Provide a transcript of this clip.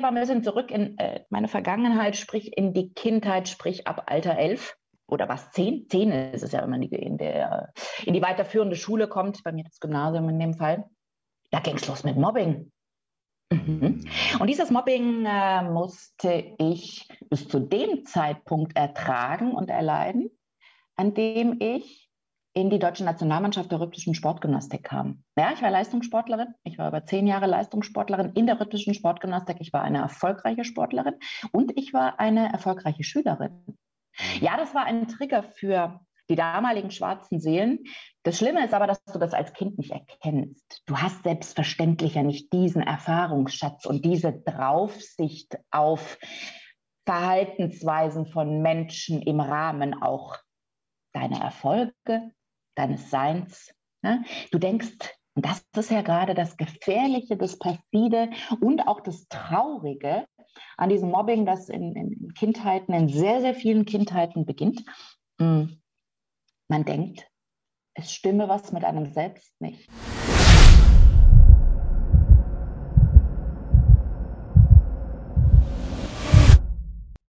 mal ein bisschen zurück in äh, meine Vergangenheit, sprich in die Kindheit, sprich ab Alter elf oder was, zehn? Zehn ist es ja, wenn man in, der, in die weiterführende Schule kommt, bei mir das Gymnasium in dem Fall. Da ging es los mit Mobbing. Mhm. Und dieses Mobbing äh, musste ich bis zu dem Zeitpunkt ertragen und erleiden, an dem ich in die deutsche Nationalmannschaft der rhythmischen Sportgymnastik kam. Ja, ich war Leistungssportlerin. Ich war über zehn Jahre Leistungssportlerin in der rhythmischen Sportgymnastik. Ich war eine erfolgreiche Sportlerin und ich war eine erfolgreiche Schülerin. Ja, das war ein Trigger für die damaligen schwarzen Seelen. Das Schlimme ist aber, dass du das als Kind nicht erkennst. Du hast selbstverständlich ja nicht diesen Erfahrungsschatz und diese Draufsicht auf Verhaltensweisen von Menschen im Rahmen auch deiner Erfolge, deines Seins. Ne? Du denkst, und das ist ja gerade das Gefährliche, das Perfide und auch das Traurige an diesem Mobbing, das in, in Kindheiten, in sehr, sehr vielen Kindheiten beginnt. Hm. Man denkt, es stimme was mit einem selbst nicht.